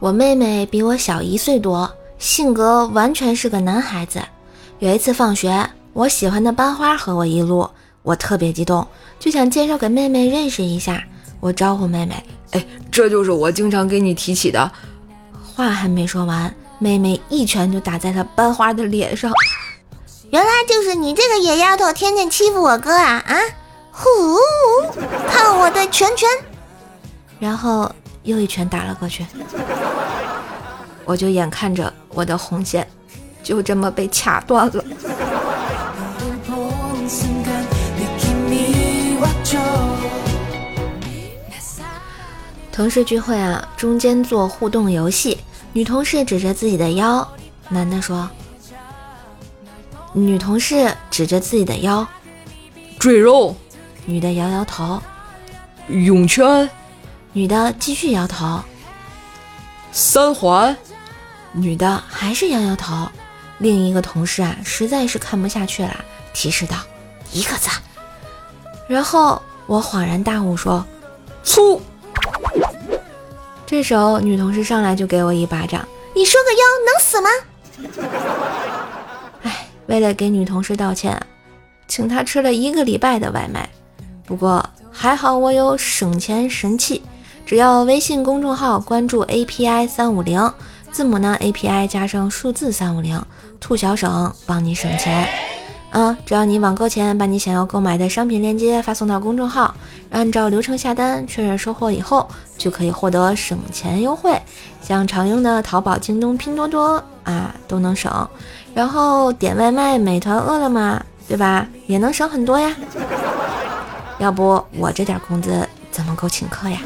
我妹妹比我小一岁多，性格完全是个男孩子。有一次放学，我喜欢的班花和我一路，我特别激动，就想介绍给妹妹认识一下。我招呼妹妹：“哎，这就是我经常给你提起的。”话还没说完，妹妹一拳就打在了班花的脸上。原来就是你这个野丫头，天天欺负我哥啊啊！呼，看我的拳拳！然后。又一拳打了过去，我就眼看着我的红线就这么被掐断了。同事聚会啊，中间做互动游戏，女同事指着自己的腰，男的说：“女同事指着自己的腰，赘肉。”女的摇摇头，泳圈。女的继续摇头，三环，女的还是摇摇头。另一个同事啊，实在是看不下去了，提示道：“一个字。”然后我恍然大悟说：“粗。”这时候女同事上来就给我一巴掌：“你说个腰能死吗？”为了给女同事道歉，请她吃了一个礼拜的外卖。不过还好我有省钱神器。只要微信公众号关注 API 三五零，字母呢 API 加上数字三五零，兔小省帮你省钱。嗯，只要你网购前把你想要购买的商品链接发送到公众号，按照流程下单，确认收货以后，就可以获得省钱优惠。像常用的淘宝、京东、拼多多啊都能省，然后点外卖，美团、饿了么，对吧？也能省很多呀。要不我这点工资怎么够请客呀？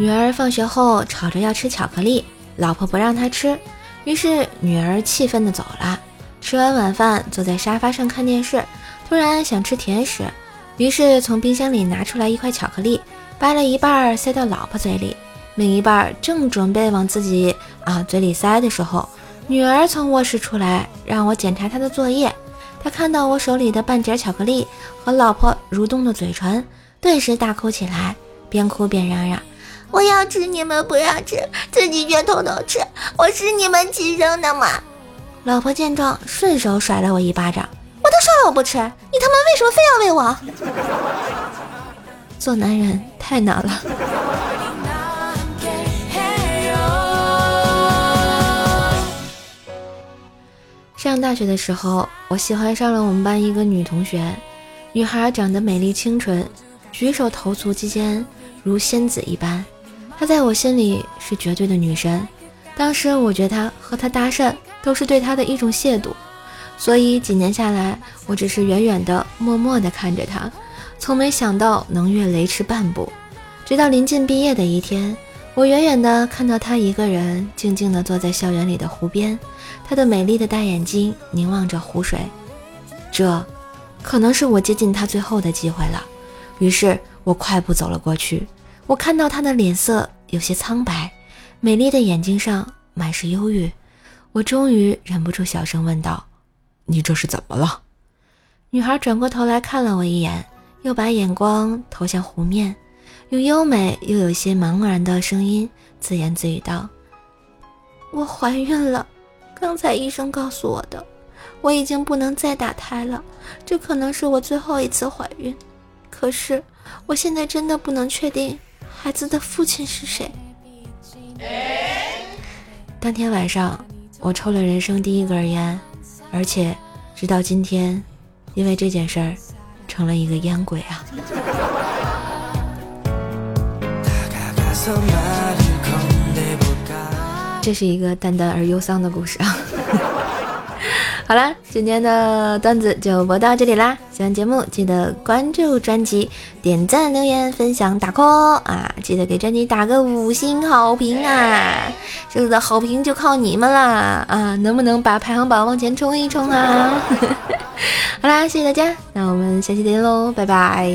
女儿放学后吵着要吃巧克力，老婆不让她吃，于是女儿气愤的走了。吃完晚饭，坐在沙发上看电视，突然想吃甜食，于是从冰箱里拿出来一块巧克力，掰了一半塞到老婆嘴里，另一半正准备往自己啊嘴里塞的时候，女儿从卧室出来，让我检查她的作业。她看到我手里的半截巧克力和老婆蠕动的嘴唇，顿时大哭起来，边哭边嚷嚷。我要吃，你们不要吃，自己却偷偷吃。我是你们亲生的吗？老婆见状，顺手甩了我一巴掌。我都说了我不吃，你他妈为什么非要喂我？做男人太难了。上大学的时候，我喜欢上了我们班一个女同学，女孩长得美丽清纯，举手投足之间如仙子一般。她在我心里是绝对的女神，当时我觉得她和她搭讪都是对她的一种亵渎，所以几年下来，我只是远远的、默默的看着她，从没想到能越雷池半步。直到临近毕业的一天，我远远的看到她一个人静静的坐在校园里的湖边，她的美丽的大眼睛凝望着湖水，这，可能是我接近她最后的机会了。于是我快步走了过去。我看到她的脸色有些苍白，美丽的眼睛上满是忧郁。我终于忍不住小声问道：“你这是怎么了？”女孩转过头来看了我一眼，又把眼光投向湖面，用优美又有些茫然的声音自言自语道：“我怀孕了，刚才医生告诉我的，我已经不能再打胎了，这可能是我最后一次怀孕。可是我现在真的不能确定。”孩子的父亲是谁？当天晚上，我抽了人生第一根烟，而且直到今天，因为这件事儿，成了一个烟鬼啊！这是一个淡淡而忧伤的故事啊。好啦，今天的段子就播到这里啦！喜欢节目记得关注专辑、点赞、留言、分享、打 call 啊！记得给专辑打个五星好评啊！这次的好评就靠你们啦！啊，能不能把排行榜往前冲一冲啊？好啦，谢谢大家，那我们下期再见喽，拜拜！